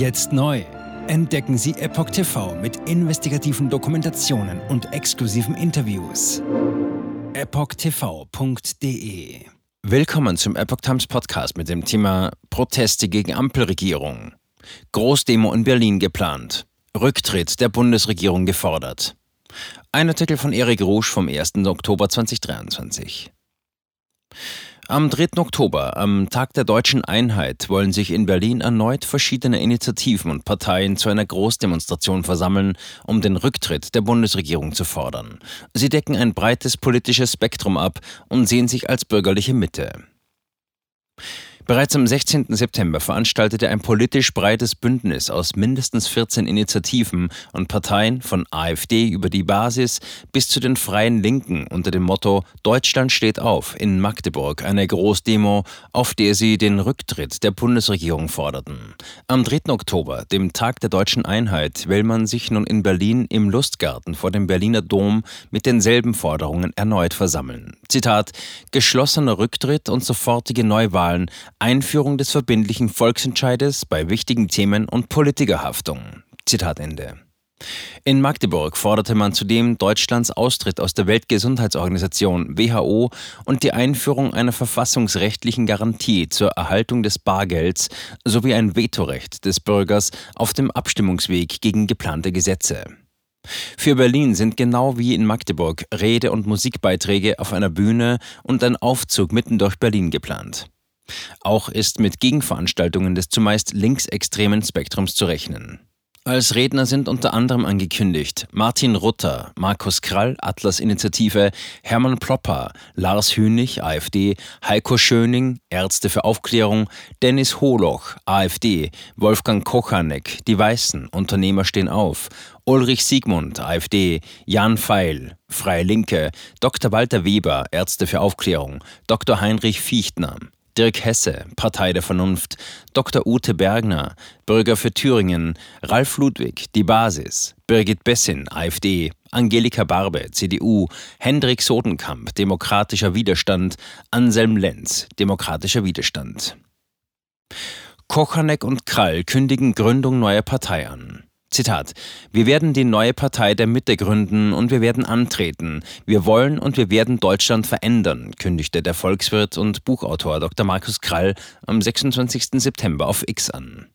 Jetzt neu. Entdecken Sie Epoch TV mit investigativen Dokumentationen und exklusiven Interviews. EpochTV.de Willkommen zum Epoch Times Podcast mit dem Thema Proteste gegen Ampelregierung. Großdemo in Berlin geplant. Rücktritt der Bundesregierung gefordert. Ein Artikel von Erik Rouge vom 1. Oktober 2023. Am 3. Oktober, am Tag der deutschen Einheit, wollen sich in Berlin erneut verschiedene Initiativen und Parteien zu einer Großdemonstration versammeln, um den Rücktritt der Bundesregierung zu fordern. Sie decken ein breites politisches Spektrum ab und sehen sich als bürgerliche Mitte. Bereits am 16. September veranstaltete ein politisch breites Bündnis aus mindestens 14 Initiativen und Parteien von AfD über die Basis bis zu den Freien Linken unter dem Motto Deutschland steht auf in Magdeburg eine Großdemo, auf der sie den Rücktritt der Bundesregierung forderten. Am 3. Oktober, dem Tag der deutschen Einheit, will man sich nun in Berlin im Lustgarten vor dem Berliner Dom mit denselben Forderungen erneut versammeln. Zitat: Geschlossener Rücktritt und sofortige Neuwahlen Einführung des verbindlichen Volksentscheides bei wichtigen Themen und Politikerhaftung. Zitat Ende. In Magdeburg forderte man zudem Deutschlands Austritt aus der Weltgesundheitsorganisation WHO und die Einführung einer verfassungsrechtlichen Garantie zur Erhaltung des Bargelds sowie ein Vetorecht des Bürgers auf dem Abstimmungsweg gegen geplante Gesetze. Für Berlin sind genau wie in Magdeburg Rede- und Musikbeiträge auf einer Bühne und ein Aufzug mitten durch Berlin geplant. Auch ist mit Gegenveranstaltungen des zumeist linksextremen Spektrums zu rechnen. Als Redner sind unter anderem angekündigt Martin Rutter, Markus Krall, Atlas Initiative, Hermann Plopper, Lars Hünig, AfD, Heiko Schöning, Ärzte für Aufklärung, Dennis Holoch, AfD, Wolfgang Kochanek, Die Weißen, Unternehmer stehen auf, Ulrich Siegmund, AfD, Jan Feil, Freie Linke, Dr. Walter Weber, Ärzte für Aufklärung, Dr. Heinrich Fichtner, Dirk Hesse, Partei der Vernunft, Dr. Ute Bergner, Bürger für Thüringen, Ralf Ludwig, Die Basis, Birgit Bessin, AfD, Angelika Barbe, CDU, Hendrik Sodenkamp, Demokratischer Widerstand, Anselm Lenz, Demokratischer Widerstand. Kochanek und Krall kündigen Gründung neuer Partei an. Zitat. Wir werden die neue Partei der Mitte gründen und wir werden antreten. Wir wollen und wir werden Deutschland verändern, kündigte der Volkswirt und Buchautor Dr. Markus Krall am 26. September auf X an.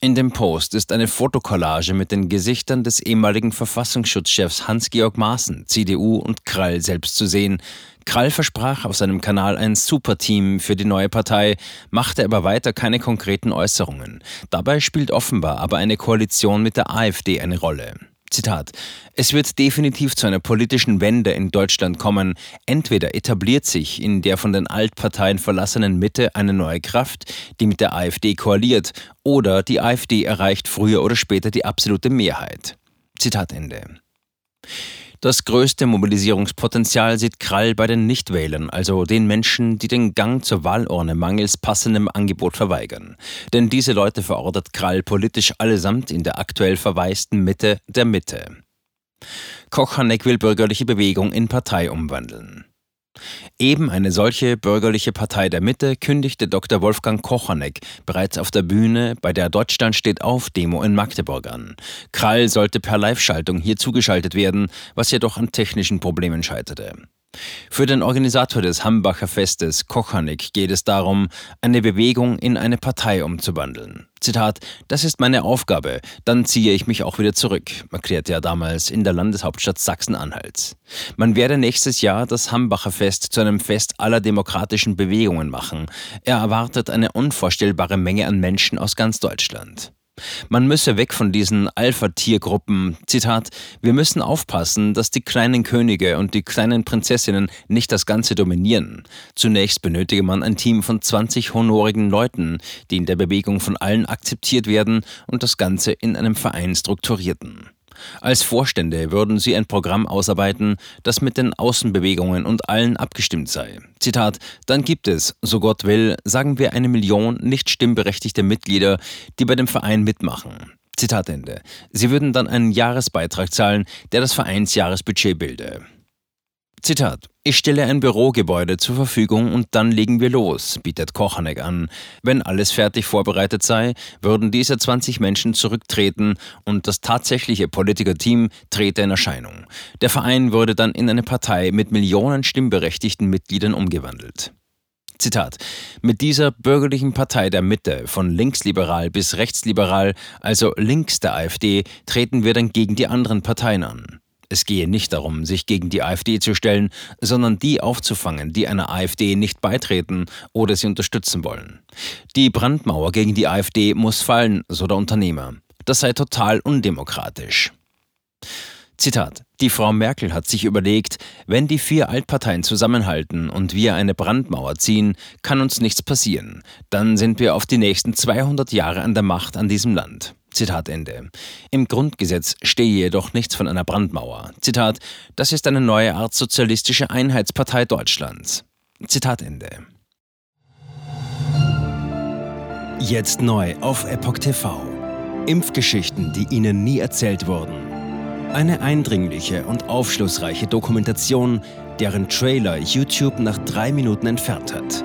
In dem Post ist eine Fotokollage mit den Gesichtern des ehemaligen Verfassungsschutzchefs Hans-Georg Maaßen, CDU und Krall selbst zu sehen, Krall versprach auf seinem Kanal ein Superteam für die neue Partei, machte aber weiter keine konkreten Äußerungen. Dabei spielt offenbar aber eine Koalition mit der AfD eine Rolle. Zitat. Es wird definitiv zu einer politischen Wende in Deutschland kommen. Entweder etabliert sich in der von den Altparteien verlassenen Mitte eine neue Kraft, die mit der AfD koaliert, oder die AfD erreicht früher oder später die absolute Mehrheit. Zitat Ende. Das größte Mobilisierungspotenzial sieht Krall bei den Nichtwählern, also den Menschen, die den Gang zur Wahlurne mangels passendem Angebot verweigern. Denn diese Leute verordert Krall politisch allesamt in der aktuell verwaisten Mitte der Mitte. Kochanek will bürgerliche Bewegung in Partei umwandeln. Eben eine solche bürgerliche Partei der Mitte kündigte Dr. Wolfgang Kochanek bereits auf der Bühne bei der Deutschland steht auf Demo in Magdeburg an. Krall sollte per Live-Schaltung hier zugeschaltet werden, was jedoch an technischen Problemen scheiterte. Für den Organisator des Hambacher Festes, Kochanik, geht es darum, eine Bewegung in eine Partei umzuwandeln. Zitat, das ist meine Aufgabe, dann ziehe ich mich auch wieder zurück, erklärte er damals in der Landeshauptstadt Sachsen-Anhalt. Man werde nächstes Jahr das Hambacher Fest zu einem Fest aller demokratischen Bewegungen machen. Er erwartet eine unvorstellbare Menge an Menschen aus ganz Deutschland. Man müsse weg von diesen Alpha-Tiergruppen. Zitat: Wir müssen aufpassen, dass die kleinen Könige und die kleinen Prinzessinnen nicht das Ganze dominieren. Zunächst benötige man ein Team von 20 honorigen Leuten, die in der Bewegung von allen akzeptiert werden und das Ganze in einem Verein strukturierten. Als Vorstände würden sie ein Programm ausarbeiten, das mit den Außenbewegungen und allen abgestimmt sei. Zitat, dann gibt es, so Gott will, sagen wir eine Million nicht stimmberechtigte Mitglieder, die bei dem Verein mitmachen. Zitat Ende. Sie würden dann einen Jahresbeitrag zahlen, der das Vereinsjahresbudget bilde. Zitat. Ich stelle ein Bürogebäude zur Verfügung und dann legen wir los, bietet Kochanek an. Wenn alles fertig vorbereitet sei, würden diese 20 Menschen zurücktreten und das tatsächliche Politikerteam trete in Erscheinung. Der Verein würde dann in eine Partei mit Millionen stimmberechtigten Mitgliedern umgewandelt. Zitat. Mit dieser bürgerlichen Partei der Mitte, von linksliberal bis rechtsliberal, also links der AfD, treten wir dann gegen die anderen Parteien an. Es gehe nicht darum, sich gegen die AfD zu stellen, sondern die aufzufangen, die einer AfD nicht beitreten oder sie unterstützen wollen. Die Brandmauer gegen die AfD muss fallen, so der Unternehmer. Das sei total undemokratisch. Zitat. Die Frau Merkel hat sich überlegt, wenn die vier Altparteien zusammenhalten und wir eine Brandmauer ziehen, kann uns nichts passieren. Dann sind wir auf die nächsten 200 Jahre an der Macht an diesem Land. Zitat Ende. Im Grundgesetz stehe jedoch nichts von einer Brandmauer. Zitat, das ist eine neue Art sozialistische Einheitspartei Deutschlands. Zitat Ende. Jetzt neu auf Epoch TV. Impfgeschichten, die Ihnen nie erzählt wurden. Eine eindringliche und aufschlussreiche Dokumentation, deren Trailer YouTube nach drei Minuten entfernt hat.